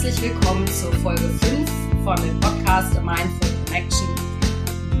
herzlich willkommen zur Folge 5 von dem Podcast Mindful Connection.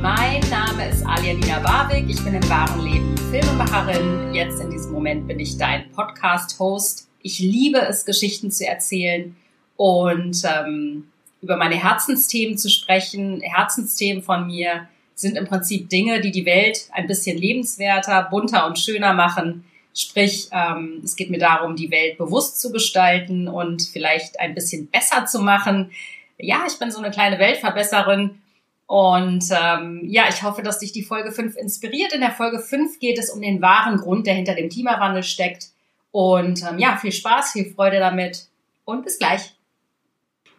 Mein Name ist Alialina Barwig, ich bin im wahren Leben Filmemacherin. Jetzt in diesem Moment bin ich dein Podcast-Host. Ich liebe es, Geschichten zu erzählen und ähm, über meine Herzensthemen zu sprechen. Herzensthemen von mir sind im Prinzip Dinge, die die Welt ein bisschen lebenswerter, bunter und schöner machen. Sprich, ähm, es geht mir darum, die Welt bewusst zu gestalten und vielleicht ein bisschen besser zu machen. Ja, ich bin so eine kleine Weltverbesserin. Und ähm, ja, ich hoffe, dass dich die Folge 5 inspiriert. In der Folge 5 geht es um den wahren Grund, der hinter dem Klimawandel steckt. Und ähm, ja, viel Spaß, viel Freude damit und bis gleich.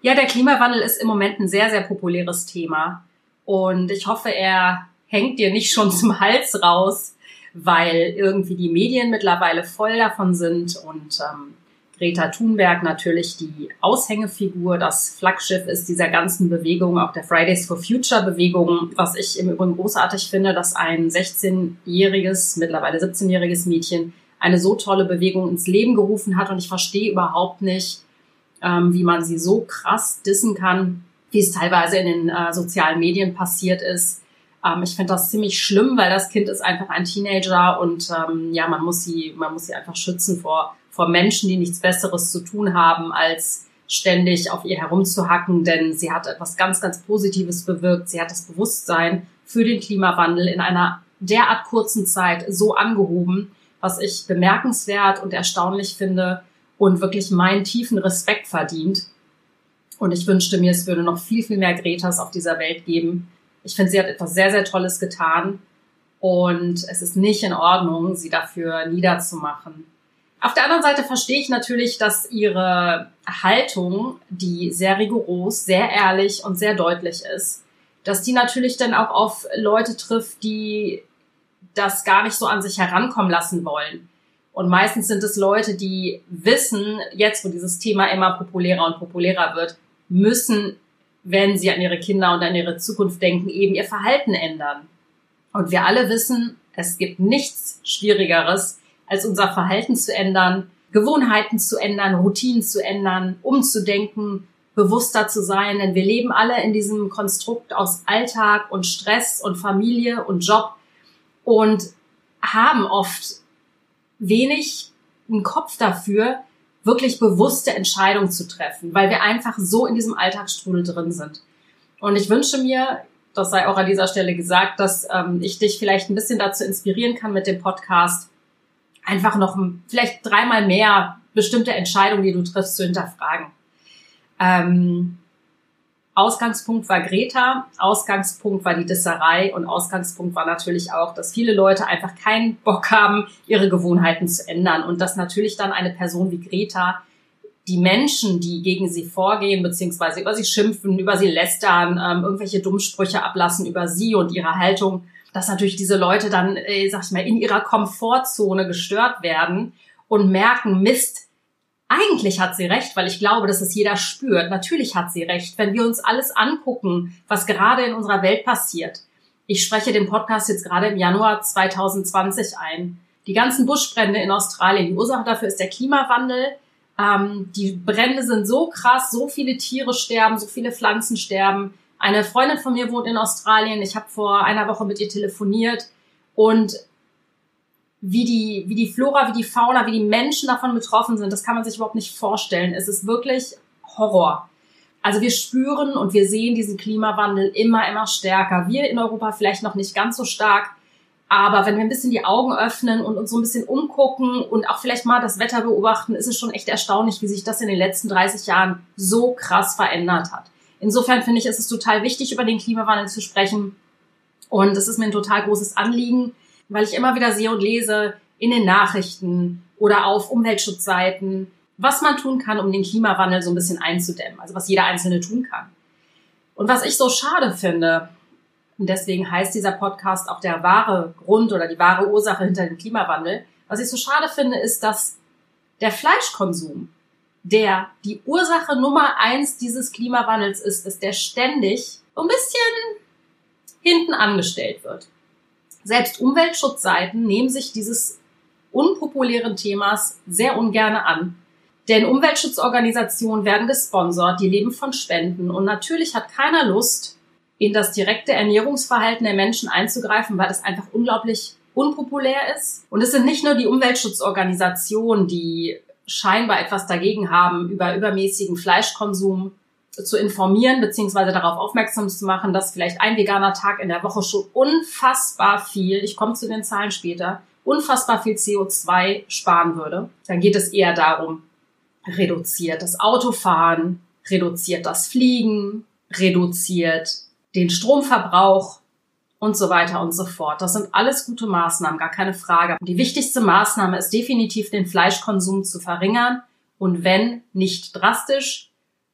Ja, der Klimawandel ist im Moment ein sehr, sehr populäres Thema. Und ich hoffe, er hängt dir nicht schon zum Hals raus, weil irgendwie die Medien mittlerweile voll davon sind und ähm, Greta Thunberg natürlich die Aushängefigur, das Flaggschiff ist dieser ganzen Bewegung, auch der Fridays for Future Bewegung, was ich im Übrigen großartig finde, dass ein 16-jähriges, mittlerweile 17-jähriges Mädchen eine so tolle Bewegung ins Leben gerufen hat und ich verstehe überhaupt nicht, ähm, wie man sie so krass dissen kann, wie es teilweise in den äh, sozialen Medien passiert ist. Ähm, ich finde das ziemlich schlimm, weil das Kind ist einfach ein Teenager und ähm, ja, man muss sie, man muss sie einfach schützen vor, vor Menschen, die nichts Besseres zu tun haben, als ständig auf ihr herumzuhacken, denn sie hat etwas ganz, ganz Positives bewirkt. Sie hat das Bewusstsein für den Klimawandel in einer derart kurzen Zeit so angehoben, was ich bemerkenswert und erstaunlich finde und wirklich meinen tiefen Respekt verdient. Und ich wünschte mir, es würde noch viel, viel mehr Gretas auf dieser Welt geben. Ich finde, sie hat etwas sehr, sehr Tolles getan. Und es ist nicht in Ordnung, sie dafür niederzumachen. Auf der anderen Seite verstehe ich natürlich, dass ihre Haltung, die sehr rigoros, sehr ehrlich und sehr deutlich ist, dass die natürlich dann auch auf Leute trifft, die das gar nicht so an sich herankommen lassen wollen. Und meistens sind es Leute, die wissen, jetzt wo dieses Thema immer populärer und populärer wird, müssen, wenn sie an ihre Kinder und an ihre Zukunft denken, eben ihr Verhalten ändern. Und wir alle wissen, es gibt nichts Schwierigeres, als unser Verhalten zu ändern, Gewohnheiten zu ändern, Routinen zu ändern, umzudenken, bewusster zu sein, denn wir leben alle in diesem Konstrukt aus Alltag und Stress und Familie und Job und haben oft wenig einen Kopf dafür, wirklich bewusste Entscheidungen zu treffen, weil wir einfach so in diesem Alltagsstrudel drin sind. Und ich wünsche mir, das sei auch an dieser Stelle gesagt, dass ähm, ich dich vielleicht ein bisschen dazu inspirieren kann mit dem Podcast, einfach noch vielleicht dreimal mehr bestimmte Entscheidungen, die du triffst, zu hinterfragen. Ähm, Ausgangspunkt war Greta, Ausgangspunkt war die Disserei und Ausgangspunkt war natürlich auch, dass viele Leute einfach keinen Bock haben, ihre Gewohnheiten zu ändern und dass natürlich dann eine Person wie Greta die Menschen, die gegen sie vorgehen, beziehungsweise über sie schimpfen, über sie lästern, ähm, irgendwelche Dummsprüche ablassen über sie und ihre Haltung, dass natürlich diese Leute dann, äh, sag ich mal, in ihrer Komfortzone gestört werden und merken, Mist, eigentlich hat sie recht, weil ich glaube, dass es jeder spürt. Natürlich hat sie recht, wenn wir uns alles angucken, was gerade in unserer Welt passiert. Ich spreche den Podcast jetzt gerade im Januar 2020 ein. Die ganzen Buschbrände in Australien, die Ursache dafür ist der Klimawandel. Ähm, die Brände sind so krass, so viele Tiere sterben, so viele Pflanzen sterben. Eine Freundin von mir wohnt in Australien. Ich habe vor einer Woche mit ihr telefoniert und wie die, wie die Flora, wie die Fauna, wie die Menschen davon betroffen sind, das kann man sich überhaupt nicht vorstellen. Es ist wirklich Horror. Also wir spüren und wir sehen diesen Klimawandel immer, immer stärker. Wir in Europa vielleicht noch nicht ganz so stark. Aber wenn wir ein bisschen die Augen öffnen und uns so ein bisschen umgucken und auch vielleicht mal das Wetter beobachten, ist es schon echt erstaunlich, wie sich das in den letzten 30 Jahren so krass verändert hat. Insofern finde ich, ist es total wichtig, über den Klimawandel zu sprechen. Und es ist mir ein total großes Anliegen, weil ich immer wieder sehe und lese in den Nachrichten oder auf Umweltschutzseiten, was man tun kann, um den Klimawandel so ein bisschen einzudämmen, also was jeder Einzelne tun kann. Und was ich so schade finde, und deswegen heißt dieser Podcast auch der wahre Grund oder die wahre Ursache hinter dem Klimawandel, was ich so schade finde, ist, dass der Fleischkonsum, der die Ursache Nummer eins dieses Klimawandels ist, dass der ständig ein bisschen hinten angestellt wird. Selbst Umweltschutzseiten nehmen sich dieses unpopulären Themas sehr ungern an. Denn Umweltschutzorganisationen werden gesponsert, die leben von Spenden und natürlich hat keiner Lust, in das direkte Ernährungsverhalten der Menschen einzugreifen, weil das einfach unglaublich unpopulär ist. Und es sind nicht nur die Umweltschutzorganisationen, die scheinbar etwas dagegen haben, über übermäßigen Fleischkonsum zu informieren, beziehungsweise darauf aufmerksam zu machen, dass vielleicht ein veganer Tag in der Woche schon unfassbar viel, ich komme zu den Zahlen später, unfassbar viel CO2 sparen würde. Dann geht es eher darum, reduziert das Autofahren, reduziert das Fliegen, reduziert den Stromverbrauch und so weiter und so fort. Das sind alles gute Maßnahmen, gar keine Frage. Die wichtigste Maßnahme ist definitiv, den Fleischkonsum zu verringern und wenn nicht drastisch,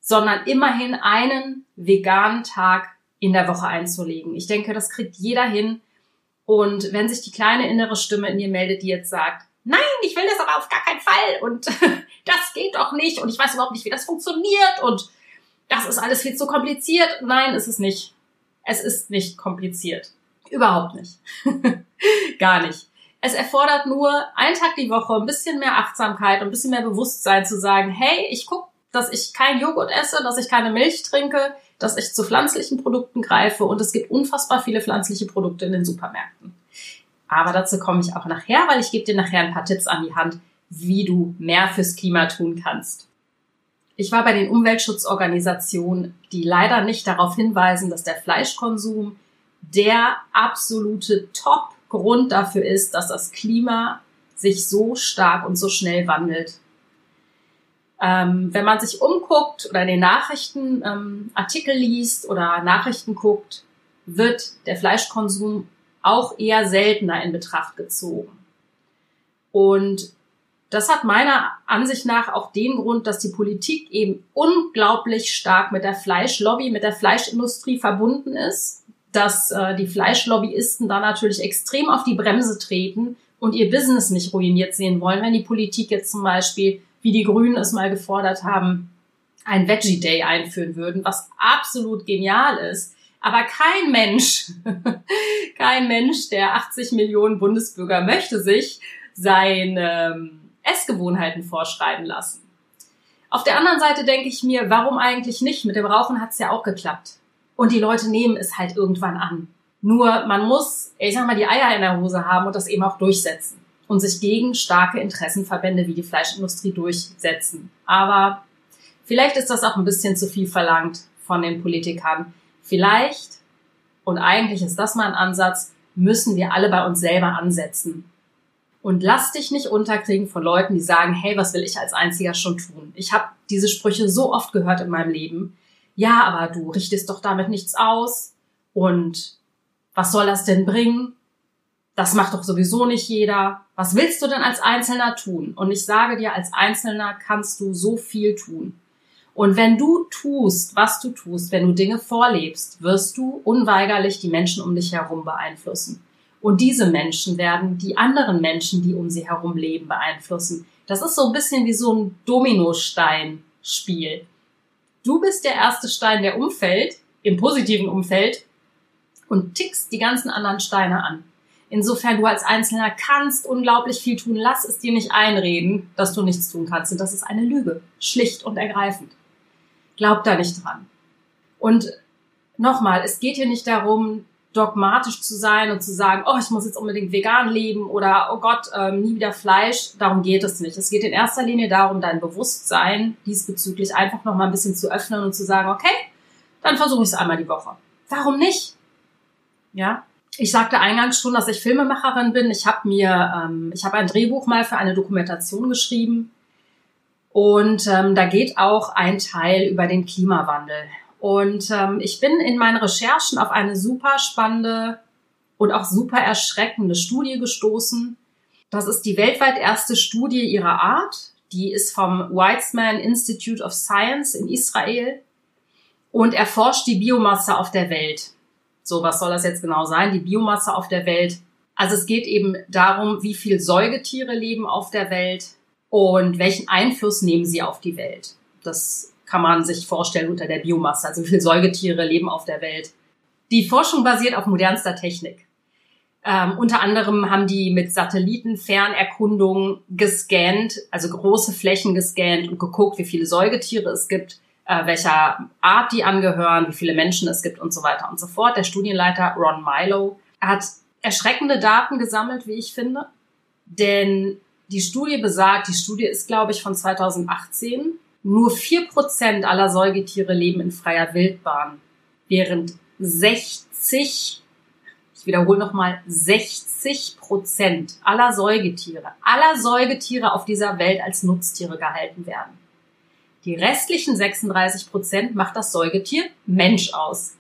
sondern immerhin einen veganen Tag in der Woche einzulegen. Ich denke, das kriegt jeder hin. Und wenn sich die kleine innere Stimme in dir meldet, die jetzt sagt, nein, ich will das aber auf gar keinen Fall und das geht doch nicht und ich weiß überhaupt nicht, wie das funktioniert und das ist alles viel zu kompliziert. Nein, ist es nicht. Es ist nicht kompliziert. Überhaupt nicht. Gar nicht. Es erfordert nur einen Tag die Woche ein bisschen mehr Achtsamkeit und ein bisschen mehr Bewusstsein zu sagen, hey, ich gucke, dass ich kein Joghurt esse, dass ich keine Milch trinke, dass ich zu pflanzlichen Produkten greife und es gibt unfassbar viele pflanzliche Produkte in den Supermärkten. Aber dazu komme ich auch nachher, weil ich gebe dir nachher ein paar Tipps an die Hand, wie du mehr fürs Klima tun kannst. Ich war bei den Umweltschutzorganisationen, die leider nicht darauf hinweisen, dass der Fleischkonsum der absolute Top-Grund dafür ist, dass das Klima sich so stark und so schnell wandelt. Ähm, wenn man sich umguckt oder in den Nachrichten ähm, Artikel liest oder Nachrichten guckt, wird der Fleischkonsum auch eher seltener in Betracht gezogen. Und das hat meiner Ansicht nach auch den Grund, dass die Politik eben unglaublich stark mit der Fleischlobby, mit der Fleischindustrie verbunden ist, dass äh, die Fleischlobbyisten da natürlich extrem auf die Bremse treten und ihr Business nicht ruiniert sehen wollen, wenn die Politik jetzt zum Beispiel, wie die Grünen es mal gefordert haben, ein Veggie Day einführen würden, was absolut genial ist. Aber kein Mensch, kein Mensch der 80 Millionen Bundesbürger möchte sich sein ähm, Essgewohnheiten vorschreiben lassen. Auf der anderen Seite denke ich mir, warum eigentlich nicht? Mit dem Rauchen hat es ja auch geklappt. Und die Leute nehmen es halt irgendwann an. Nur man muss, ich sag mal, die Eier in der Hose haben und das eben auch durchsetzen und sich gegen starke Interessenverbände wie die Fleischindustrie durchsetzen. Aber vielleicht ist das auch ein bisschen zu viel verlangt von den Politikern. Vielleicht, und eigentlich ist das mal ein Ansatz, müssen wir alle bei uns selber ansetzen und lass dich nicht unterkriegen von Leuten, die sagen, hey, was will ich als Einziger schon tun? Ich habe diese Sprüche so oft gehört in meinem Leben. Ja, aber du richtest doch damit nichts aus. Und was soll das denn bringen? Das macht doch sowieso nicht jeder. Was willst du denn als Einzelner tun? Und ich sage dir, als Einzelner kannst du so viel tun. Und wenn du tust, was du tust, wenn du Dinge vorlebst, wirst du unweigerlich die Menschen um dich herum beeinflussen. Und diese Menschen werden die anderen Menschen, die um sie herum leben, beeinflussen. Das ist so ein bisschen wie so ein Dominostein-Spiel. Du bist der erste Stein, der umfällt, im positiven Umfeld, und tickst die ganzen anderen Steine an. Insofern du als Einzelner kannst unglaublich viel tun. Lass es dir nicht einreden, dass du nichts tun kannst. Und das ist eine Lüge. Schlicht und ergreifend. Glaub da nicht dran. Und nochmal, es geht hier nicht darum, dogmatisch zu sein und zu sagen, oh, ich muss jetzt unbedingt vegan leben oder oh Gott, ähm, nie wieder Fleisch. Darum geht es nicht. Es geht in erster Linie darum, dein Bewusstsein diesbezüglich einfach noch mal ein bisschen zu öffnen und zu sagen, okay, dann versuche ich es einmal die Woche. Warum nicht? Ja. Ich sagte eingangs schon, dass ich Filmemacherin bin. Ich habe mir, ähm, ich habe ein Drehbuch mal für eine Dokumentation geschrieben und ähm, da geht auch ein Teil über den Klimawandel. Und ähm, ich bin in meinen Recherchen auf eine super spannende und auch super erschreckende Studie gestoßen. Das ist die weltweit erste Studie ihrer Art. Die ist vom Weizmann Institute of Science in Israel und erforscht die Biomasse auf der Welt. So, was soll das jetzt genau sein? Die Biomasse auf der Welt. Also es geht eben darum, wie viel Säugetiere leben auf der Welt und welchen Einfluss nehmen sie auf die Welt. Das kann man sich vorstellen unter der Biomasse. Also wie viele Säugetiere leben auf der Welt. Die Forschung basiert auf modernster Technik. Ähm, unter anderem haben die mit Satellitenfernerkundung gescannt, also große Flächen gescannt und geguckt, wie viele Säugetiere es gibt, äh, welcher Art die angehören, wie viele Menschen es gibt und so weiter und so fort. Der Studienleiter Ron Milo hat erschreckende Daten gesammelt, wie ich finde. Denn die Studie besagt, die Studie ist, glaube ich, von 2018, nur vier Prozent aller Säugetiere leben in freier Wildbahn, während 60 ich wiederhole nochmal, 60 Prozent aller Säugetiere, aller Säugetiere auf dieser Welt als Nutztiere gehalten werden. Die restlichen 36 Prozent macht das Säugetier Mensch aus.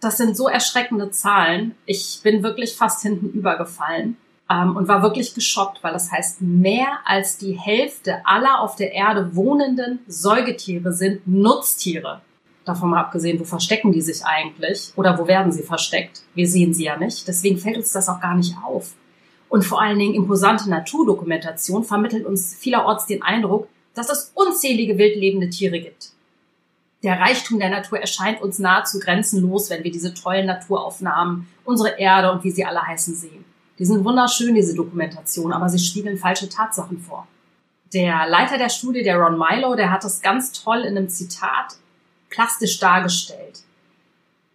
Das sind so erschreckende Zahlen. Ich bin wirklich fast hinten übergefallen ähm, und war wirklich geschockt, weil das heißt, mehr als die Hälfte aller auf der Erde wohnenden Säugetiere sind Nutztiere davon mal abgesehen, wo verstecken die sich eigentlich oder wo werden sie versteckt? Wir sehen sie ja nicht. Deswegen fällt uns das auch gar nicht auf. Und vor allen Dingen imposante Naturdokumentation vermittelt uns vielerorts den Eindruck, dass es unzählige wildlebende Tiere gibt. Der Reichtum der Natur erscheint uns nahezu grenzenlos, wenn wir diese tollen Naturaufnahmen, unsere Erde und wie sie alle heißen sehen. Die sind wunderschön, diese Dokumentation, aber sie spiegeln falsche Tatsachen vor. Der Leiter der Studie, der Ron Milo, der hat das ganz toll in einem Zitat plastisch dargestellt.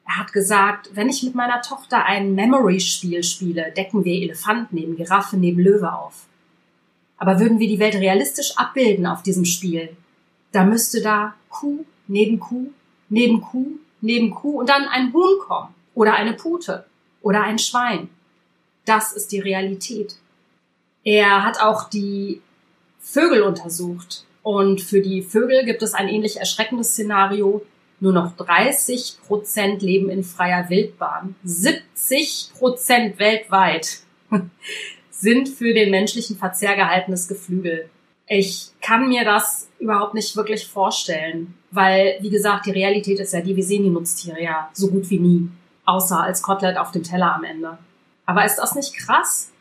Er hat gesagt, wenn ich mit meiner Tochter ein Memory-Spiel spiele, decken wir Elefant neben Giraffe neben Löwe auf. Aber würden wir die Welt realistisch abbilden auf diesem Spiel, da müsste da Kuh neben Kuh, neben Kuh, neben Kuh und dann ein Huhn kommen oder eine Pute oder ein Schwein. Das ist die Realität. Er hat auch die Vögel untersucht und für die Vögel gibt es ein ähnlich erschreckendes Szenario. Nur noch 30 Prozent leben in freier Wildbahn. 70 Prozent weltweit sind für den menschlichen Verzehr gehaltenes Geflügel. Ich kann mir das überhaupt nicht wirklich vorstellen, weil, wie gesagt, die Realität ist ja die, wir sehen die Nutztiere ja so gut wie nie, außer als Kotelett auf dem Teller am Ende. Aber ist das nicht krass?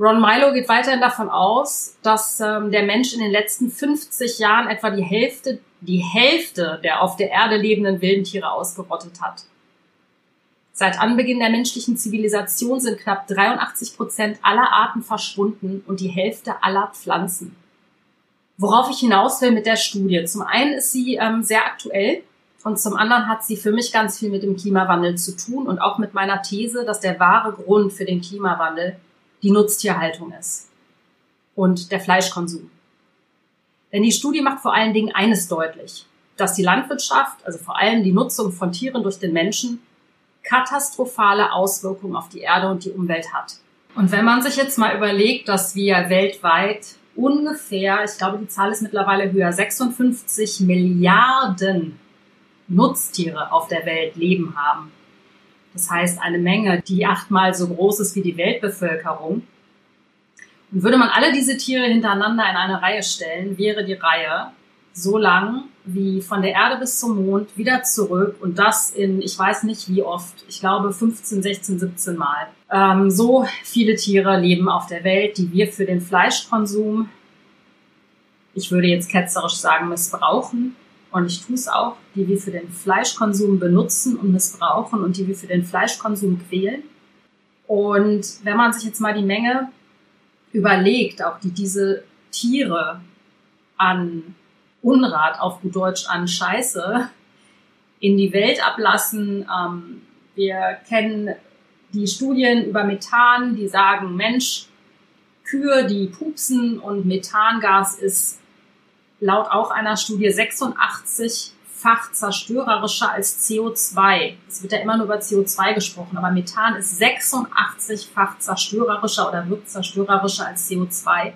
Ron Milo geht weiterhin davon aus, dass ähm, der Mensch in den letzten 50 Jahren etwa die Hälfte, die Hälfte der auf der Erde lebenden wilden Tiere ausgerottet hat. Seit Anbeginn der menschlichen Zivilisation sind knapp 83 Prozent aller Arten verschwunden und die Hälfte aller Pflanzen. Worauf ich hinaus will mit der Studie. Zum einen ist sie ähm, sehr aktuell und zum anderen hat sie für mich ganz viel mit dem Klimawandel zu tun und auch mit meiner These, dass der wahre Grund für den Klimawandel die Nutztierhaltung ist und der Fleischkonsum. Denn die Studie macht vor allen Dingen eines deutlich, dass die Landwirtschaft, also vor allem die Nutzung von Tieren durch den Menschen, katastrophale Auswirkungen auf die Erde und die Umwelt hat. Und wenn man sich jetzt mal überlegt, dass wir weltweit ungefähr, ich glaube, die Zahl ist mittlerweile höher, 56 Milliarden Nutztiere auf der Welt leben haben, das heißt, eine Menge, die achtmal so groß ist wie die Weltbevölkerung. Und würde man alle diese Tiere hintereinander in eine Reihe stellen, wäre die Reihe so lang wie von der Erde bis zum Mond wieder zurück und das in, ich weiß nicht wie oft, ich glaube 15, 16, 17 Mal. Ähm, so viele Tiere leben auf der Welt, die wir für den Fleischkonsum, ich würde jetzt ketzerisch sagen, missbrauchen und ich tue es auch, die wir für den Fleischkonsum benutzen und missbrauchen und die wir für den Fleischkonsum quälen. Und wenn man sich jetzt mal die Menge überlegt, auch die diese Tiere an Unrat, auf gut Deutsch an Scheiße, in die Welt ablassen. Ähm, wir kennen die Studien über Methan, die sagen, Mensch, Kühe, die pupsen und Methangas ist laut auch einer Studie 86-fach zerstörerischer als CO2. Es wird ja immer nur über CO2 gesprochen, aber Methan ist 86-fach zerstörerischer oder wirkt zerstörerischer als CO2.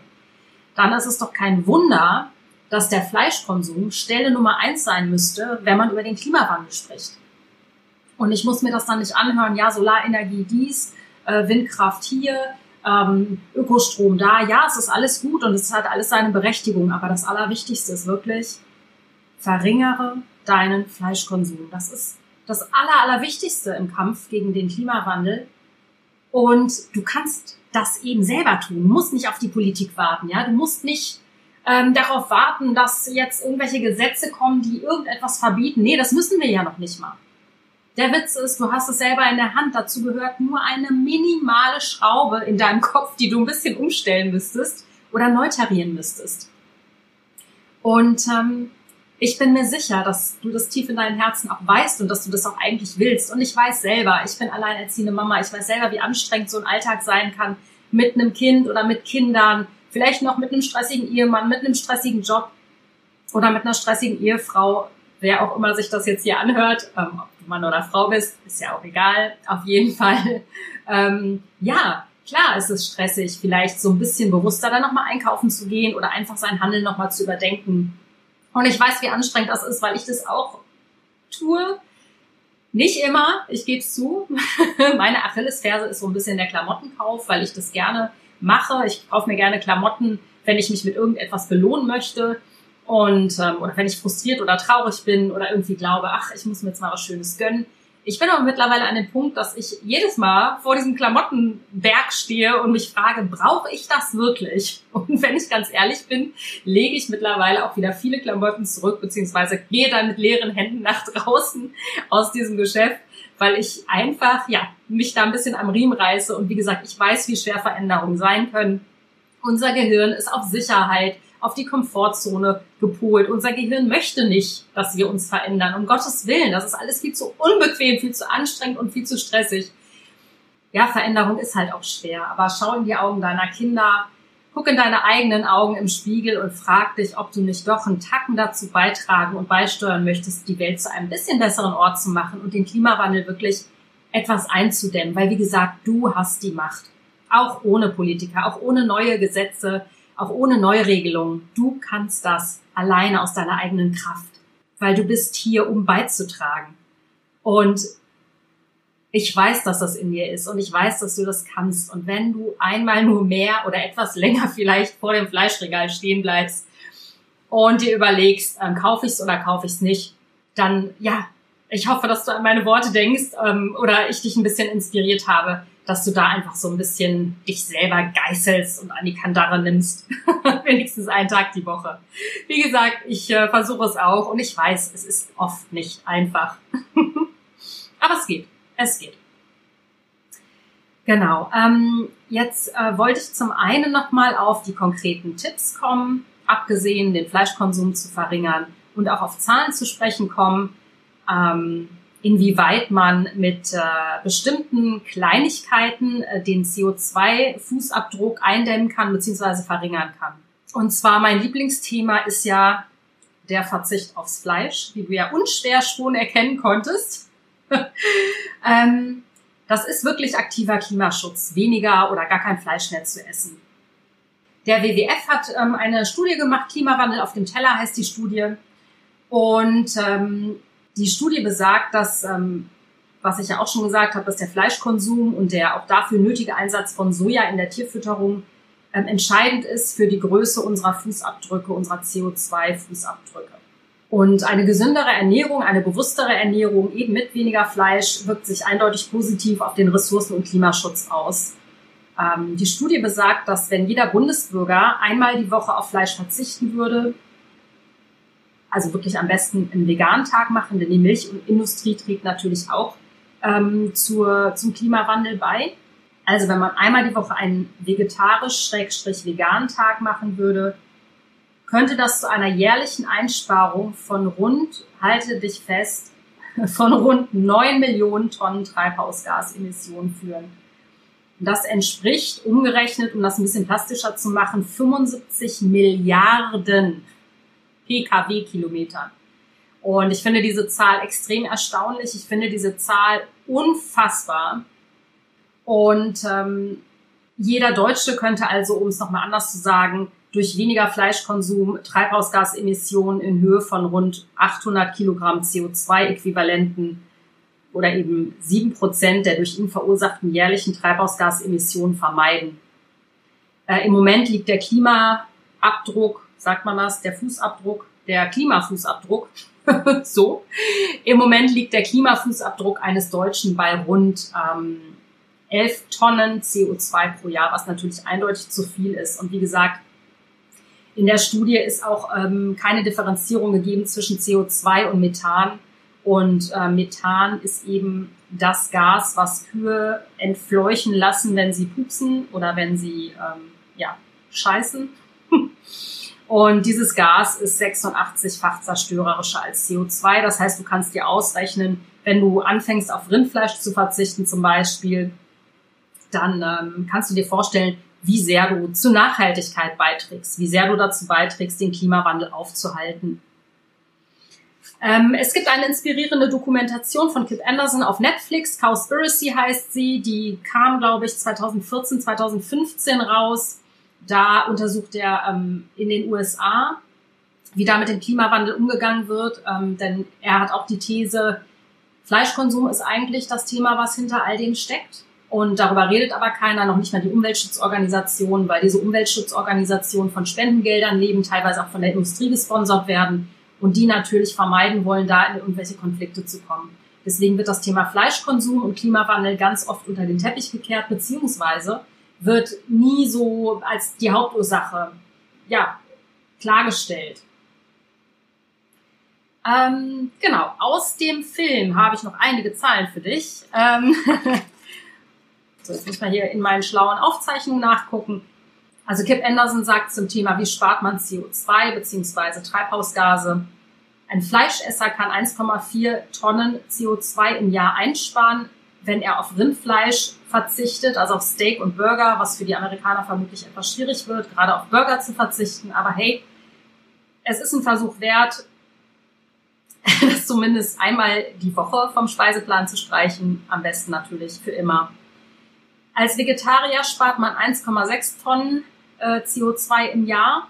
Dann ist es doch kein Wunder, dass der Fleischkonsum Stelle Nummer eins sein müsste, wenn man über den Klimawandel spricht. Und ich muss mir das dann nicht anhören, ja, Solarenergie dies, äh, Windkraft hier, ähm, Ökostrom da. Ja, es ist alles gut und es hat alles seine Berechtigung, aber das Allerwichtigste ist wirklich, verringere deinen Fleischkonsum. Das ist das Aller, Allerwichtigste im Kampf gegen den Klimawandel. Und du kannst das eben selber tun. Du musst nicht auf die Politik warten. Ja, du musst nicht ähm, darauf warten, dass jetzt irgendwelche Gesetze kommen, die irgendetwas verbieten. Nee, das müssen wir ja noch nicht mal. Der Witz ist, du hast es selber in der Hand. Dazu gehört nur eine minimale Schraube in deinem Kopf, die du ein bisschen umstellen müsstest oder neu tarieren müsstest. Und ähm, ich bin mir sicher, dass du das tief in deinem Herzen auch weißt und dass du das auch eigentlich willst. Und ich weiß selber, ich bin alleinerziehende Mama, ich weiß selber, wie anstrengend so ein Alltag sein kann mit einem Kind oder mit Kindern, vielleicht noch mit einem stressigen Ehemann, mit einem stressigen Job oder mit einer stressigen Ehefrau, wer auch immer sich das jetzt hier anhört, ähm, ob du Mann oder Frau bist, ist ja auch egal, auf jeden Fall. Ähm, ja, klar es ist stressig, vielleicht so ein bisschen bewusster dann nochmal einkaufen zu gehen oder einfach sein Handeln nochmal zu überdenken und ich weiß, wie anstrengend das ist, weil ich das auch tue. Nicht immer, ich gebe es zu. Meine Achillesferse ist so ein bisschen der Klamottenkauf, weil ich das gerne mache. Ich kaufe mir gerne Klamotten, wenn ich mich mit irgendetwas belohnen möchte. Und ähm, oder wenn ich frustriert oder traurig bin oder irgendwie glaube, ach, ich muss mir jetzt mal was Schönes gönnen. Ich bin aber mittlerweile an dem Punkt, dass ich jedes Mal vor diesem Klamottenberg stehe und mich frage, brauche ich das wirklich? Und wenn ich ganz ehrlich bin, lege ich mittlerweile auch wieder viele Klamotten zurück, beziehungsweise gehe dann mit leeren Händen nach draußen aus diesem Geschäft, weil ich einfach, ja, mich da ein bisschen am Riemen reiße. Und wie gesagt, ich weiß, wie schwer Veränderungen sein können. Unser Gehirn ist auf Sicherheit auf die Komfortzone gepolt. Unser Gehirn möchte nicht, dass wir uns verändern. Um Gottes Willen, das ist alles viel zu unbequem, viel zu anstrengend und viel zu stressig. Ja, Veränderung ist halt auch schwer, aber schau in die Augen deiner Kinder, guck in deine eigenen Augen im Spiegel und frag dich, ob du nicht doch einen Tacken dazu beitragen und beisteuern möchtest, die Welt zu einem bisschen besseren Ort zu machen und den Klimawandel wirklich etwas einzudämmen, weil wie gesagt, du hast die Macht. Auch ohne Politiker, auch ohne neue Gesetze, auch ohne Neuregelung. Du kannst das alleine aus deiner eigenen Kraft, weil du bist hier, um beizutragen. Und ich weiß, dass das in dir ist und ich weiß, dass du das kannst. Und wenn du einmal nur mehr oder etwas länger vielleicht vor dem Fleischregal stehen bleibst und dir überlegst, ähm, kaufe ich es oder kaufe ich es nicht, dann ja, ich hoffe, dass du an meine Worte denkst ähm, oder ich dich ein bisschen inspiriert habe, dass du da einfach so ein bisschen dich selber geißelst und an die Kandare nimmst. Wenigstens einen Tag die Woche. Wie gesagt, ich äh, versuche es auch und ich weiß, es ist oft nicht einfach. Aber es geht. Es geht. Genau. Ähm, jetzt äh, wollte ich zum einen nochmal auf die konkreten Tipps kommen, abgesehen den Fleischkonsum zu verringern und auch auf Zahlen zu sprechen kommen. Ähm, inwieweit man mit äh, bestimmten Kleinigkeiten äh, den CO2-Fußabdruck eindämmen kann bzw. verringern kann. Und zwar mein Lieblingsthema ist ja der Verzicht aufs Fleisch, wie du ja unschwer schon erkennen konntest. ähm, das ist wirklich aktiver Klimaschutz, weniger oder gar kein Fleisch mehr zu essen. Der WWF hat ähm, eine Studie gemacht, Klimawandel auf dem Teller heißt die Studie. Und ähm, die Studie besagt, dass, ähm, was ich ja auch schon gesagt habe, dass der Fleischkonsum und der auch dafür nötige Einsatz von Soja in der Tierfütterung ähm, entscheidend ist für die Größe unserer Fußabdrücke, unserer CO2-Fußabdrücke. Und eine gesündere Ernährung, eine bewusstere Ernährung eben mit weniger Fleisch wirkt sich eindeutig positiv auf den Ressourcen- und Klimaschutz aus. Ähm, die Studie besagt, dass wenn jeder Bundesbürger einmal die Woche auf Fleisch verzichten würde, also wirklich am besten einen veganen Tag machen, denn die Milchindustrie trägt natürlich auch ähm, zur, zum Klimawandel bei. Also wenn man einmal die Woche einen vegetarisch-veganen Tag machen würde, könnte das zu einer jährlichen Einsparung von rund, halte dich fest, von rund 9 Millionen Tonnen Treibhausgasemissionen führen. das entspricht umgerechnet, um das ein bisschen plastischer zu machen, 75 Milliarden Pkw-Kilometern. Und ich finde diese Zahl extrem erstaunlich. Ich finde diese Zahl unfassbar. Und ähm, jeder Deutsche könnte also, um es nochmal anders zu sagen, durch weniger Fleischkonsum Treibhausgasemissionen in Höhe von rund 800 Kilogramm CO2-Äquivalenten oder eben sieben Prozent der durch ihn verursachten jährlichen Treibhausgasemissionen vermeiden. Äh, Im Moment liegt der Klimaabdruck sagt man das, der Fußabdruck, der Klimafußabdruck. so. Im Moment liegt der Klimafußabdruck eines Deutschen bei rund ähm, 11 Tonnen CO2 pro Jahr, was natürlich eindeutig zu viel ist. Und wie gesagt, in der Studie ist auch ähm, keine Differenzierung gegeben zwischen CO2 und Methan. Und äh, Methan ist eben das Gas, was Kühe entfleuchen lassen, wenn sie pupsen oder wenn sie ähm, ja, scheißen. Und dieses Gas ist 86-fach zerstörerischer als CO2. Das heißt, du kannst dir ausrechnen, wenn du anfängst auf Rindfleisch zu verzichten zum Beispiel, dann ähm, kannst du dir vorstellen, wie sehr du zur Nachhaltigkeit beiträgst, wie sehr du dazu beiträgst, den Klimawandel aufzuhalten. Ähm, es gibt eine inspirierende Dokumentation von Kip Anderson auf Netflix, Cowspiracy heißt sie, die kam, glaube ich, 2014, 2015 raus. Da untersucht er ähm, in den USA, wie da mit dem Klimawandel umgegangen wird, ähm, denn er hat auch die These, Fleischkonsum ist eigentlich das Thema, was hinter all dem steckt. Und darüber redet aber keiner, noch nicht mal die Umweltschutzorganisationen, weil diese Umweltschutzorganisationen von Spendengeldern leben, teilweise auch von der Industrie gesponsert werden und die natürlich vermeiden wollen, da in irgendwelche Konflikte zu kommen. Deswegen wird das Thema Fleischkonsum und Klimawandel ganz oft unter den Teppich gekehrt, beziehungsweise wird nie so als die Hauptursache ja, klargestellt. Ähm, genau, aus dem Film habe ich noch einige Zahlen für dich. Ähm so, jetzt muss man hier in meinen schlauen Aufzeichnungen nachgucken. Also Kip Anderson sagt zum Thema, wie spart man CO2 bzw. Treibhausgase. Ein Fleischesser kann 1,4 Tonnen CO2 im Jahr einsparen, wenn er auf Rindfleisch verzichtet, also auf Steak und Burger, was für die Amerikaner vermutlich etwas schwierig wird, gerade auf Burger zu verzichten. Aber hey, es ist ein Versuch wert, das zumindest einmal die Woche vom Speiseplan zu streichen, am besten natürlich für immer. Als Vegetarier spart man 1,6 Tonnen äh, CO2 im Jahr.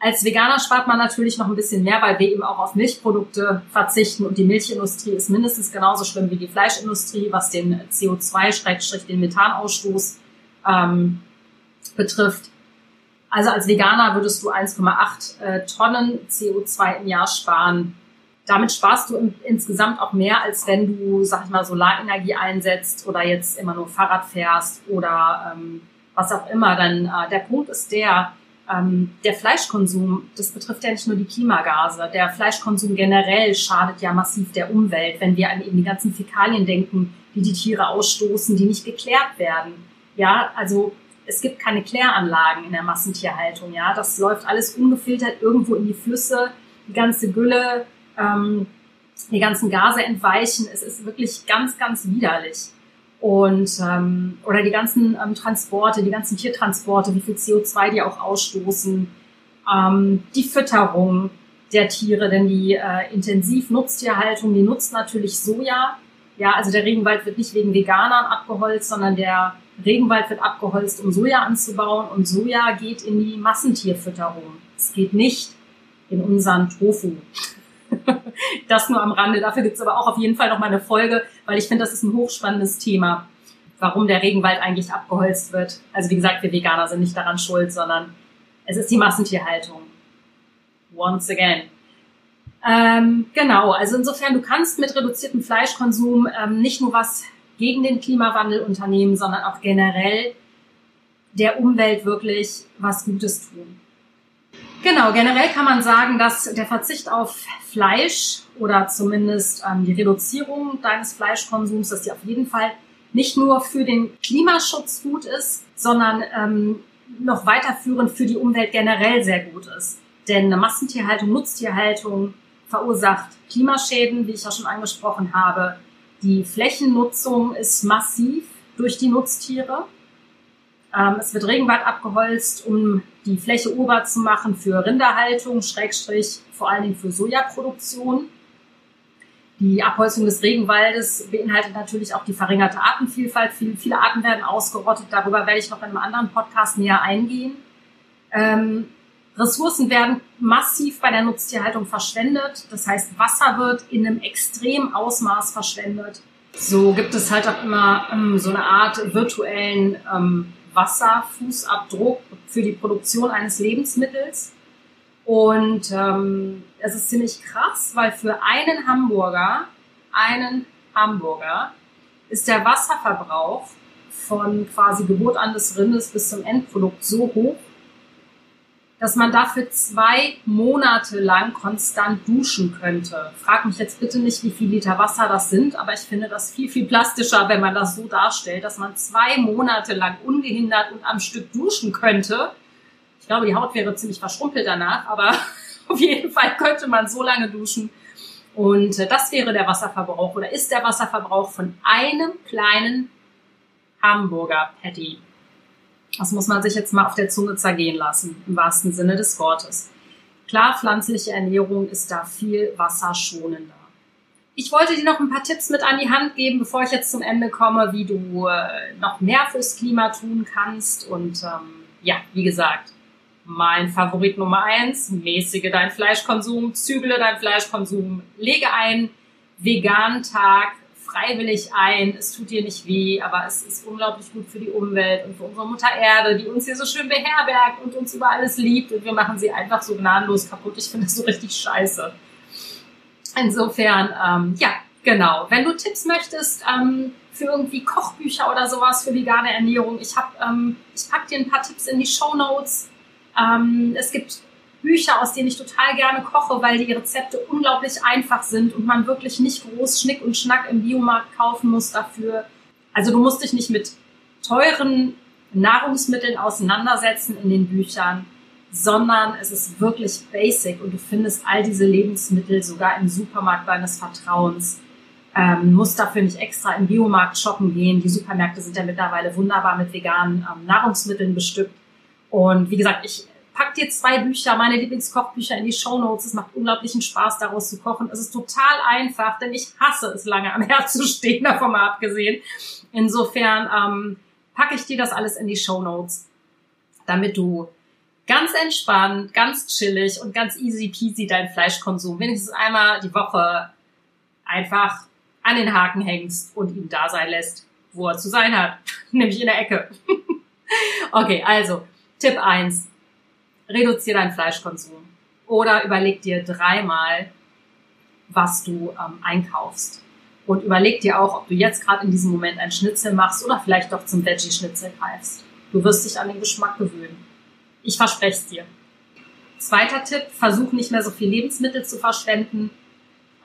Als Veganer spart man natürlich noch ein bisschen mehr, weil wir eben auch auf Milchprodukte verzichten und die Milchindustrie ist mindestens genauso schlimm wie die Fleischindustrie, was den CO2, den Methanausstoß ähm, betrifft. Also als Veganer würdest du 1,8 äh, Tonnen CO2 im Jahr sparen. Damit sparst du im, insgesamt auch mehr, als wenn du, sag ich mal, Solarenergie einsetzt oder jetzt immer nur Fahrrad fährst oder ähm, was auch immer. Dann äh, der Punkt ist der, ähm, der Fleischkonsum, das betrifft ja nicht nur die Klimagase. Der Fleischkonsum generell schadet ja massiv der Umwelt, wenn wir an eben die ganzen Fäkalien denken, die die Tiere ausstoßen, die nicht geklärt werden. Ja, also es gibt keine Kläranlagen in der Massentierhaltung. Ja, das läuft alles ungefiltert irgendwo in die Flüsse. Die ganze Gülle, ähm, die ganzen Gase entweichen. Es ist wirklich ganz, ganz widerlich und ähm, oder die ganzen ähm, Transporte, die ganzen Tiertransporte, wie viel CO2 die auch ausstoßen, ähm, die Fütterung der Tiere, denn die äh, Intensiv-Nutztierhaltung, die nutzt natürlich Soja. Ja, also der Regenwald wird nicht wegen Veganern abgeholzt, sondern der Regenwald wird abgeholzt, um Soja anzubauen und Soja geht in die Massentierfütterung. Es geht nicht in unseren Tofu. das nur am Rande. Dafür gibt's aber auch auf jeden Fall noch mal eine Folge, weil ich finde, das ist ein hochspannendes Thema, warum der Regenwald eigentlich abgeholzt wird. Also wie gesagt, wir Veganer sind nicht daran schuld, sondern es ist die Massentierhaltung. Once again. Ähm, genau, also insofern, du kannst mit reduziertem Fleischkonsum ähm, nicht nur was gegen den Klimawandel unternehmen, sondern auch generell der Umwelt wirklich was Gutes tun. Genau, generell kann man sagen, dass der Verzicht auf Fleisch oder zumindest ähm, die Reduzierung deines Fleischkonsums, dass die auf jeden Fall nicht nur für den Klimaschutz gut ist, sondern ähm, noch weiterführend für die Umwelt generell sehr gut ist. Denn eine Massentierhaltung, Nutztierhaltung verursacht Klimaschäden, wie ich ja schon angesprochen habe. Die Flächennutzung ist massiv durch die Nutztiere. Ähm, es wird Regenwald abgeholzt, um die Fläche urbar zu machen für Rinderhaltung, Schrägstrich vor allen Dingen für Sojaproduktion. Die Abholzung des Regenwaldes beinhaltet natürlich auch die verringerte Artenvielfalt. Viele, viele Arten werden ausgerottet. Darüber werde ich noch in einem anderen Podcast näher eingehen. Ähm, Ressourcen werden massiv bei der Nutztierhaltung verschwendet. Das heißt, Wasser wird in einem extremen Ausmaß verschwendet. So gibt es halt auch immer ähm, so eine Art virtuellen ähm, Wasserfußabdruck für die Produktion eines Lebensmittels. Und ähm, es ist ziemlich krass, weil für einen Hamburger, einen Hamburger, ist der Wasserverbrauch von quasi Geburt an des Rindes bis zum Endprodukt so hoch, dass man dafür zwei Monate lang konstant duschen könnte. Frag mich jetzt bitte nicht, wie viel Liter Wasser das sind, aber ich finde das viel, viel plastischer, wenn man das so darstellt, dass man zwei Monate lang ungehindert und am Stück duschen könnte. Ich glaube, die Haut wäre ziemlich verschrumpelt danach, aber auf jeden Fall könnte man so lange duschen. Und äh, das wäre der Wasserverbrauch oder ist der Wasserverbrauch von einem kleinen Hamburger Patty. Das muss man sich jetzt mal auf der Zunge zergehen lassen, im wahrsten Sinne des Wortes. Klar, pflanzliche Ernährung ist da viel wasserschonender. Ich wollte dir noch ein paar Tipps mit an die Hand geben, bevor ich jetzt zum Ende komme, wie du äh, noch mehr fürs Klima tun kannst. Und ähm, ja, wie gesagt, mein Favorit Nummer eins, mäßige deinen Fleischkonsum, zügle deinen Fleischkonsum, lege einen veganen Tag freiwillig ein, es tut dir nicht weh, aber es ist unglaublich gut für die Umwelt und für unsere Mutter Erde, die uns hier so schön beherbergt und uns über alles liebt und wir machen sie einfach so gnadenlos kaputt. Ich finde das so richtig scheiße. Insofern, ähm, ja, genau. Wenn du Tipps möchtest ähm, für irgendwie Kochbücher oder sowas für vegane Ernährung, ich ähm, ich pack dir ein paar Tipps in die Show Notes. Ähm, es gibt Bücher, aus denen ich total gerne koche, weil die Rezepte unglaublich einfach sind und man wirklich nicht groß Schnick und Schnack im Biomarkt kaufen muss dafür. Also du musst dich nicht mit teuren Nahrungsmitteln auseinandersetzen in den Büchern, sondern es ist wirklich basic und du findest all diese Lebensmittel sogar im Supermarkt deines Vertrauens. Ähm, musst dafür nicht extra im Biomarkt shoppen gehen. Die Supermärkte sind ja mittlerweile wunderbar mit veganen ähm, Nahrungsmitteln bestückt. Und wie gesagt, ich pack dir zwei Bücher, meine Lieblingskochbücher in die Show Notes. Es macht unglaublichen Spaß, daraus zu kochen. Es ist total einfach, denn ich hasse es, lange am Herd zu stehen, davon mal abgesehen. Insofern ähm, packe ich dir das alles in die Show Notes, damit du ganz entspannt, ganz chillig und ganz easy peasy deinen Fleischkonsum wenigstens einmal die Woche einfach an den Haken hängst und ihn da sein lässt, wo er zu sein hat, nämlich in der Ecke. okay, also Tipp eins reduziere deinen Fleischkonsum. Oder überleg dir dreimal, was du ähm, einkaufst. Und überleg dir auch, ob du jetzt gerade in diesem Moment ein Schnitzel machst oder vielleicht doch zum Veggie-Schnitzel greifst. Du wirst dich an den Geschmack gewöhnen. Ich verspreche es dir. Zweiter Tipp, versuch nicht mehr so viel Lebensmittel zu verschwenden.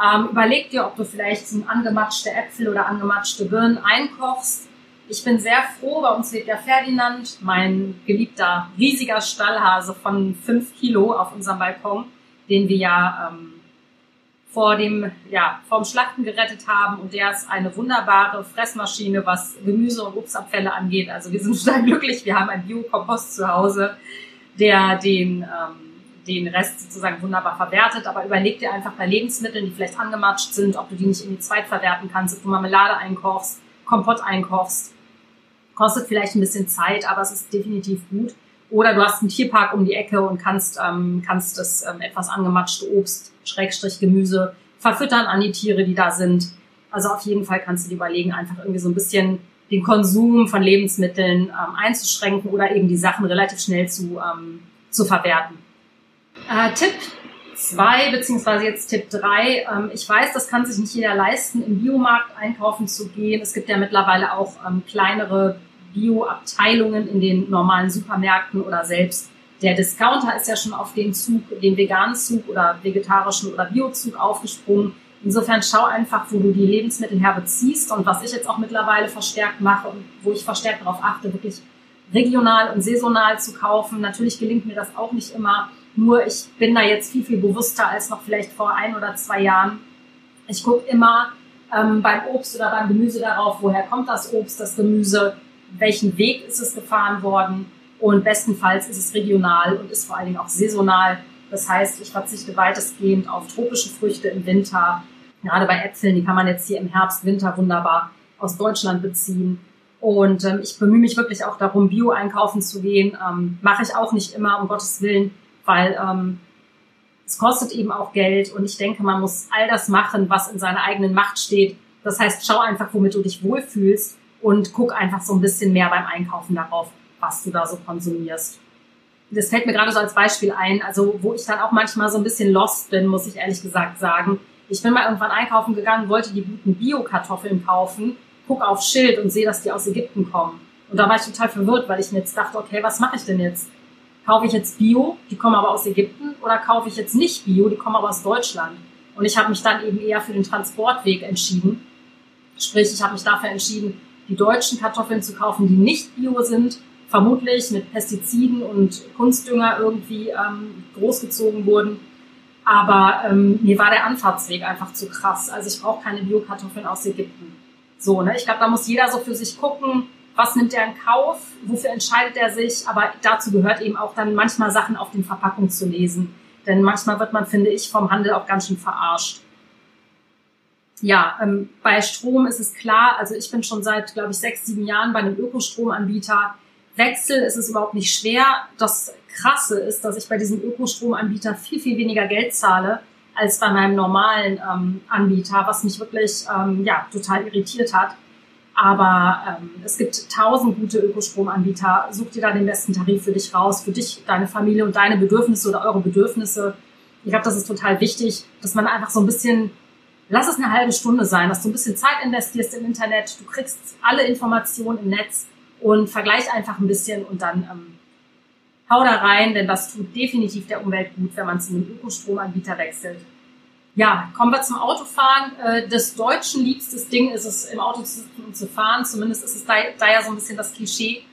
Ähm, überleg dir, ob du vielleicht zum angematschte Äpfel oder angematschte Birnen einkochst ich bin sehr froh, bei uns lebt der Ferdinand, mein geliebter riesiger Stallhase von fünf Kilo auf unserem Balkon, den wir ja ähm, vor dem, ja, vorm Schlachten gerettet haben. Und der ist eine wunderbare Fressmaschine, was Gemüse und Obstabfälle angeht. Also wir sind total glücklich. Wir haben einen Biokompost zu Hause, der den, ähm, den Rest sozusagen wunderbar verwertet. Aber überleg dir einfach bei Lebensmitteln, die vielleicht angematscht sind, ob du die nicht in die Zweit verwerten kannst, ob du Marmelade einkochst, Kompott einkochst kostet vielleicht ein bisschen Zeit, aber es ist definitiv gut. Oder du hast einen Tierpark um die Ecke und kannst, ähm, kannst das ähm, etwas angematschte Obst, Schrägstrich Gemüse verfüttern an die Tiere, die da sind. Also auf jeden Fall kannst du dir überlegen, einfach irgendwie so ein bisschen den Konsum von Lebensmitteln ähm, einzuschränken oder eben die Sachen relativ schnell zu, ähm, zu verwerten. Äh, Tipp zwei beziehungsweise jetzt Tipp drei. Ähm, ich weiß, das kann sich nicht jeder leisten, im Biomarkt einkaufen zu gehen. Es gibt ja mittlerweile auch ähm, kleinere Bio-Abteilungen in den normalen Supermärkten oder selbst der Discounter ist ja schon auf den Zug, den veganen Zug oder vegetarischen oder Biozug aufgesprungen. Insofern schau einfach, wo du die Lebensmittel her beziehst und was ich jetzt auch mittlerweile verstärkt mache und wo ich verstärkt darauf achte, wirklich regional und saisonal zu kaufen. Natürlich gelingt mir das auch nicht immer, nur ich bin da jetzt viel, viel bewusster als noch vielleicht vor ein oder zwei Jahren. Ich gucke immer ähm, beim Obst oder beim Gemüse darauf, woher kommt das Obst, das Gemüse, welchen Weg ist es gefahren worden und bestenfalls ist es regional und ist vor allen Dingen auch saisonal. Das heißt, ich verzichte weitestgehend auf tropische Früchte im Winter. Gerade bei Äpfeln, die kann man jetzt hier im Herbst, Winter wunderbar aus Deutschland beziehen. Und ähm, ich bemühe mich wirklich auch darum, Bio einkaufen zu gehen. Ähm, Mache ich auch nicht immer, um Gottes Willen, weil ähm, es kostet eben auch Geld. Und ich denke, man muss all das machen, was in seiner eigenen Macht steht. Das heißt, schau einfach, womit du dich wohlfühlst und guck einfach so ein bisschen mehr beim Einkaufen darauf, was du da so konsumierst. Das fällt mir gerade so als Beispiel ein, also wo ich dann auch manchmal so ein bisschen lost bin, muss ich ehrlich gesagt sagen. Ich bin mal irgendwann einkaufen gegangen, wollte die guten Bio-Kartoffeln kaufen, guck auf Schild und sehe, dass die aus Ägypten kommen. Und da war ich total verwirrt, weil ich mir jetzt dachte, okay, was mache ich denn jetzt? kaufe ich jetzt Bio, die kommen aber aus Ägypten, oder kaufe ich jetzt nicht Bio, die kommen aber aus Deutschland. Und ich habe mich dann eben eher für den Transportweg entschieden. Sprich, ich habe mich dafür entschieden, die deutschen Kartoffeln zu kaufen, die nicht Bio sind, vermutlich mit Pestiziden und Kunstdünger irgendwie ähm, großgezogen wurden. Aber ähm, mir war der Anfahrtsweg einfach zu krass. Also ich brauche keine Bio-Kartoffeln aus Ägypten. So, ne? Ich glaube, da muss jeder so für sich gucken, was nimmt er in Kauf, wofür entscheidet er sich, aber dazu gehört eben auch dann manchmal Sachen auf den Verpackungen zu lesen. Denn manchmal wird man, finde ich, vom Handel auch ganz schön verarscht. Ja, ähm, bei Strom ist es klar, also ich bin schon seit, glaube ich, sechs, sieben Jahren bei einem Ökostromanbieter. Wechsel ist es überhaupt nicht schwer. Das Krasse ist, dass ich bei diesem Ökostromanbieter viel, viel weniger Geld zahle als bei meinem normalen ähm, Anbieter, was mich wirklich ähm, ja, total irritiert hat. Aber ähm, es gibt tausend gute Ökostromanbieter. Such dir da den besten Tarif für dich raus, für dich, deine Familie und deine Bedürfnisse oder eure Bedürfnisse. Ich glaube, das ist total wichtig, dass man einfach so ein bisschen, lass es eine halbe Stunde sein, dass du ein bisschen Zeit investierst im Internet. Du kriegst alle Informationen im Netz und vergleich einfach ein bisschen und dann ähm, hau da rein, denn das tut definitiv der Umwelt gut, wenn man zu einem Ökostromanbieter wechselt. Ja, kommen wir zum Autofahren. Äh, des Deutschen liebstes Ding ist es, im Auto zu fahren. Zumindest ist es da, da ja so ein bisschen das Klischee.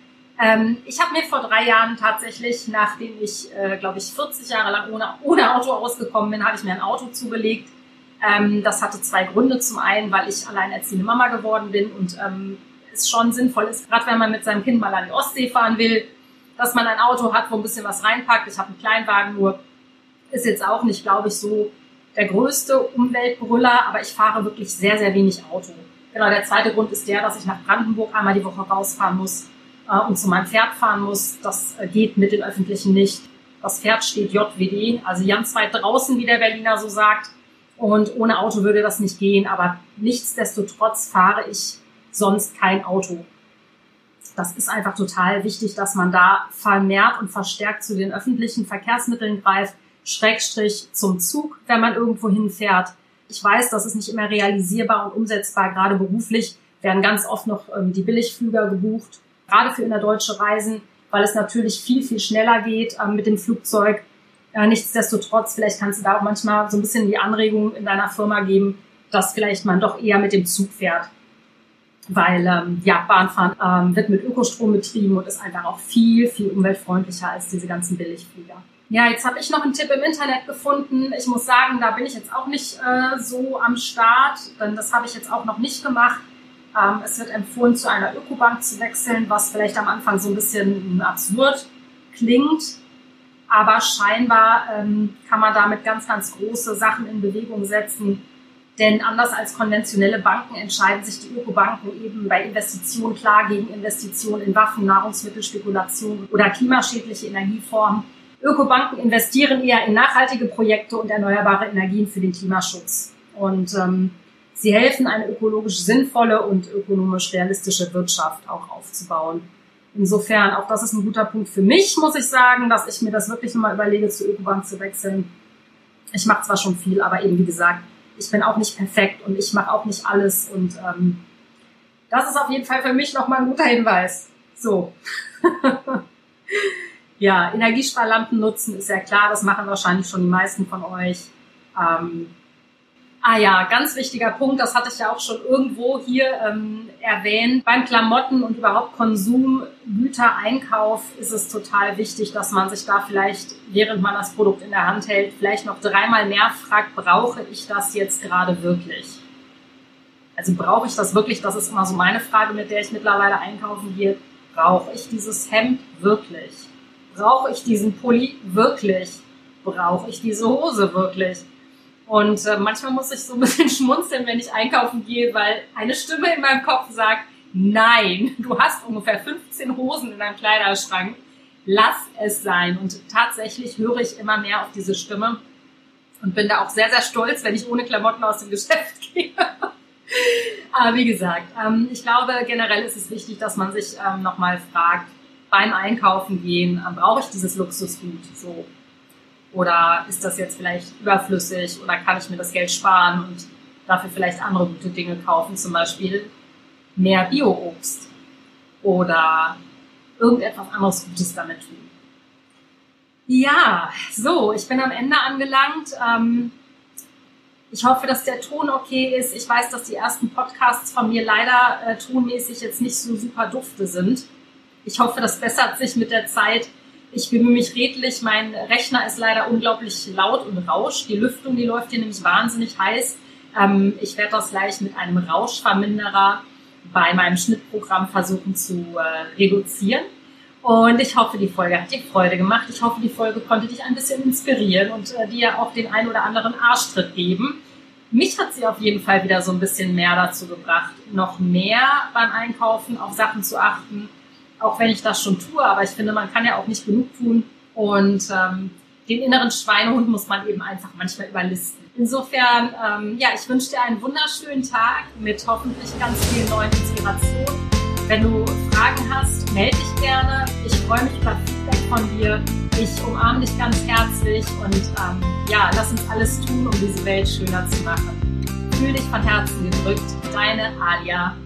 Ähm, ich habe mir vor drei Jahren tatsächlich, nachdem ich, äh, glaube ich, 40 Jahre lang ohne, ohne Auto ausgekommen bin, habe ich mir ein Auto zugelegt. Ähm, das hatte zwei Gründe. Zum einen, weil ich alleinerziehende Mama geworden bin und ähm, es schon sinnvoll ist, gerade wenn man mit seinem Kind mal an die Ostsee fahren will, dass man ein Auto hat, wo ein bisschen was reinpackt. Ich habe einen Kleinwagen nur, ist jetzt auch nicht, glaube ich, so der größte Umweltbrüller, aber ich fahre wirklich sehr, sehr wenig Auto. Genau, der zweite Grund ist der, dass ich nach Brandenburg einmal die Woche rausfahren muss äh, und zu meinem Pferd fahren muss. Das äh, geht mit den Öffentlichen nicht. Das Pferd steht JWD, also ganz weit draußen, wie der Berliner so sagt. Und ohne Auto würde das nicht gehen, aber nichtsdestotrotz fahre ich sonst kein Auto. Das ist einfach total wichtig, dass man da vermehrt und verstärkt zu den öffentlichen Verkehrsmitteln greift Schrägstrich zum Zug, wenn man irgendwo hinfährt. Ich weiß, das ist nicht immer realisierbar und umsetzbar. Gerade beruflich werden ganz oft noch ähm, die Billigflüger gebucht, gerade für innerdeutsche Reisen, weil es natürlich viel, viel schneller geht ähm, mit dem Flugzeug. Äh, nichtsdestotrotz, vielleicht kannst du da auch manchmal so ein bisschen die Anregung in deiner Firma geben, dass vielleicht man doch eher mit dem Zug fährt. Weil ähm, ja, Bahnfahren ähm, wird mit Ökostrom betrieben und ist einfach auch viel, viel umweltfreundlicher als diese ganzen Billigflieger. Ja, jetzt habe ich noch einen Tipp im Internet gefunden. Ich muss sagen, da bin ich jetzt auch nicht äh, so am Start, denn das habe ich jetzt auch noch nicht gemacht. Ähm, es wird empfohlen, zu einer Ökobank zu wechseln, was vielleicht am Anfang so ein bisschen absurd klingt. Aber scheinbar ähm, kann man damit ganz, ganz große Sachen in Bewegung setzen. Denn anders als konventionelle Banken entscheiden sich die Ökobanken eben bei Investitionen klar gegen Investitionen in Waffen, Nahrungsmittelspekulation oder klimaschädliche Energieformen Ökobanken investieren eher in nachhaltige Projekte und erneuerbare Energien für den Klimaschutz. Und ähm, sie helfen, eine ökologisch sinnvolle und ökonomisch realistische Wirtschaft auch aufzubauen. Insofern, auch das ist ein guter Punkt für mich, muss ich sagen, dass ich mir das wirklich nochmal überlege, zur Ökobank zu wechseln. Ich mache zwar schon viel, aber eben wie gesagt, ich bin auch nicht perfekt und ich mache auch nicht alles. Und ähm, das ist auf jeden Fall für mich nochmal ein guter Hinweis. So. Ja, Energiesparlampen nutzen ist ja klar, das machen wahrscheinlich schon die meisten von euch. Ähm, ah ja, ganz wichtiger Punkt, das hatte ich ja auch schon irgendwo hier ähm, erwähnt. Beim Klamotten und überhaupt Konsumgütereinkauf ist es total wichtig, dass man sich da vielleicht, während man das Produkt in der Hand hält, vielleicht noch dreimal mehr fragt, brauche ich das jetzt gerade wirklich? Also brauche ich das wirklich? Das ist immer so meine Frage, mit der ich mittlerweile einkaufen gehe. Brauche ich dieses Hemd wirklich? brauche ich diesen Pulli wirklich? Brauche ich diese Hose wirklich? Und äh, manchmal muss ich so ein bisschen schmunzeln, wenn ich einkaufen gehe, weil eine Stimme in meinem Kopf sagt, nein, du hast ungefähr 15 Hosen in deinem Kleiderschrank, lass es sein. Und tatsächlich höre ich immer mehr auf diese Stimme und bin da auch sehr, sehr stolz, wenn ich ohne Klamotten aus dem Geschäft gehe. Aber wie gesagt, ähm, ich glaube, generell ist es wichtig, dass man sich ähm, nochmal fragt, beim Einkaufen gehen, ähm, brauche ich dieses Luxusgut so? Oder ist das jetzt vielleicht überflüssig oder kann ich mir das Geld sparen und dafür vielleicht andere gute Dinge kaufen, zum Beispiel mehr Bio-Obst oder irgendetwas anderes Gutes damit tun. Ja, so, ich bin am Ende angelangt. Ähm, ich hoffe, dass der Ton okay ist. Ich weiß, dass die ersten Podcasts von mir leider äh, tonmäßig jetzt nicht so super dufte sind. Ich hoffe, das bessert sich mit der Zeit. Ich bemühe mich redlich. Mein Rechner ist leider unglaublich laut und rauscht. Die Lüftung, die läuft hier nämlich wahnsinnig heiß. Ähm, ich werde das gleich mit einem Rauschverminderer bei meinem Schnittprogramm versuchen zu äh, reduzieren. Und ich hoffe, die Folge hat dir Freude gemacht. Ich hoffe, die Folge konnte dich ein bisschen inspirieren und äh, dir auch den ein oder anderen Arschtritt geben. Mich hat sie auf jeden Fall wieder so ein bisschen mehr dazu gebracht, noch mehr beim Einkaufen auf Sachen zu achten, auch wenn ich das schon tue. Aber ich finde, man kann ja auch nicht genug tun. Und ähm, den inneren Schweinehund muss man eben einfach manchmal überlisten. Insofern, ähm, ja, ich wünsche dir einen wunderschönen Tag mit hoffentlich ganz vielen neuen Inspirationen. Wenn du Fragen hast, melde dich gerne. Ich freue mich über Feedback von dir. Ich umarme dich ganz herzlich und ähm, ja, lass uns alles tun, um diese Welt schöner zu machen. Fühl dich von Herzen gedrückt. Deine Alia.